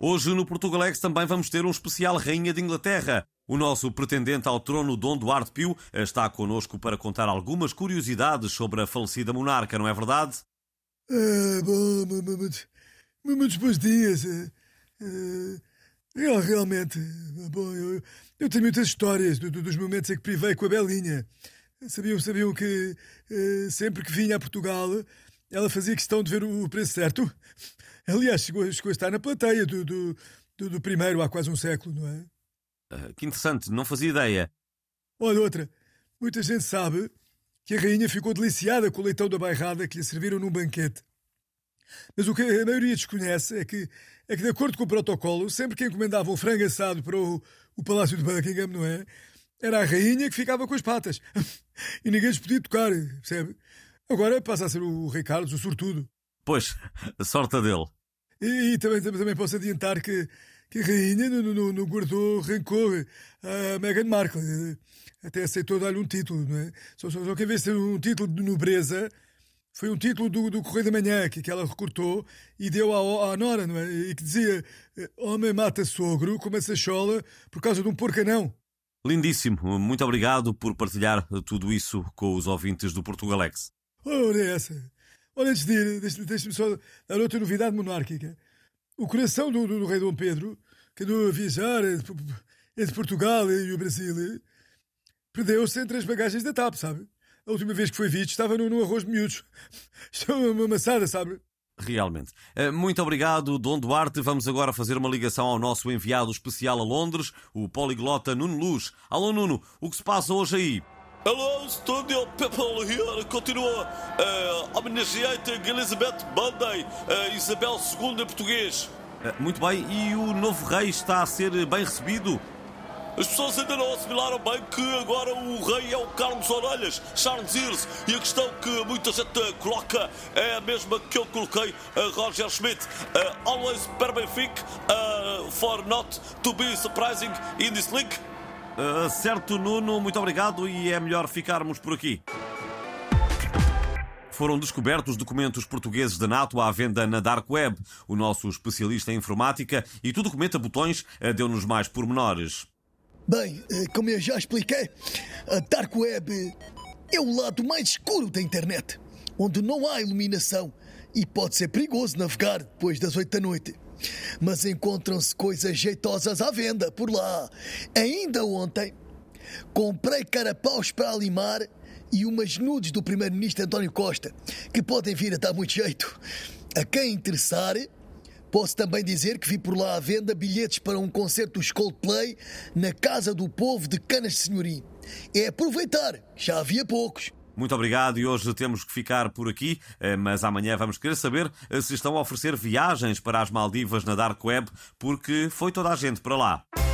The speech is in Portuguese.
Hoje no Portugalex também vamos ter um especial Rainha de Inglaterra. O nosso pretendente ao trono, Dom Duarte Pio, está connosco para contar algumas curiosidades sobre a falecida monarca, não é verdade? Ah, bom, muitos, muitos bons dias. Uh, realmente, bom, eu, eu, tenho muitas histórias do, do, dos momentos em que privei com a Belinha. Sabiam, sabiam que sempre que vinha a Portugal, ela fazia questão de ver o preço certo. Aliás, chegou, chegou a estar na plateia do, do, do, do primeiro há quase um século, não é? Uh, que interessante, não fazia ideia. Olha, outra. Muita gente sabe que a rainha ficou deliciada com o leitão da bairrada que lhe serviram num banquete. Mas o que a maioria desconhece é que, é que de acordo com o protocolo, sempre que encomendava um frango assado para o, o Palácio de Buckingham, não é? Era a rainha que ficava com as patas. e ninguém lhes podia tocar, percebe? Agora passa a ser o Rei Carlos, o sortudo. Pois, a sorte dele. E, e também, também posso adiantar que, que a rainha não, não, não guardou rancor a Meghan Markle. Até aceitou dar-lhe um título, não é? Só, só, só que em vez de ser um título de nobreza, foi um título do, do Correio da Manhã que, que ela recortou e deu à, à Nora, não é? E que dizia: Homem mata sogro com uma sachola por causa de um porcanão. Lindíssimo. Muito obrigado por partilhar tudo isso com os ouvintes do Portugalex. É essa. Olha, antes de ir, deixe-me só dar outra novidade monárquica. O coração do, do, do, rei Dom Pedro, que andou a viajar entre Portugal e o Brasil, perdeu-se entre as bagagens da TAP, sabe? A última vez que foi visto estava no arroz de miúdos. Isto é uma amassada, sabe? Realmente. Eh, muito obrigado, Dom Duarte. Vamos agora fazer uma ligação ao nosso enviado especial a Londres, o poliglota Nuno Luz. Alô, Nuno, o que se passa hoje aí? Hello, Studio People here. Continua uh, homenageating Elizabeth Monday, uh, Isabel II em português. Uh, muito bem, e o novo rei está a ser bem recebido? As pessoas ainda não assimilaram bem que agora o rei é o Carlos Orelhas, Charles Ears, e a questão que muita gente coloca é a mesma que eu coloquei a Roger Schmidt. Uh, always per Benfica, uh, for not to be surprising in this league. Uh, certo, Nuno, muito obrigado e é melhor ficarmos por aqui. Foram descobertos documentos portugueses da NATO à venda na Dark Web. O nosso especialista em informática e tudo comenta botões uh, deu-nos mais pormenores. Bem, uh, como eu já expliquei, a Dark Web é o lado mais escuro da internet, onde não há iluminação e pode ser perigoso navegar depois das oito da noite mas encontram-se coisas jeitosas à venda por lá. Ainda ontem comprei carapaus para limar e umas nudes do primeiro-ministro António Costa, que podem vir a dar muito jeito. A quem interessar, posso também dizer que vi por lá à venda bilhetes para um concerto dos Coldplay na Casa do Povo de Canas de Senhorim. É aproveitar, já havia poucos. Muito obrigado e hoje temos que ficar por aqui, eh, mas amanhã vamos querer saber eh, se estão a oferecer viagens para as Maldivas na Dark Web, porque foi toda a gente para lá.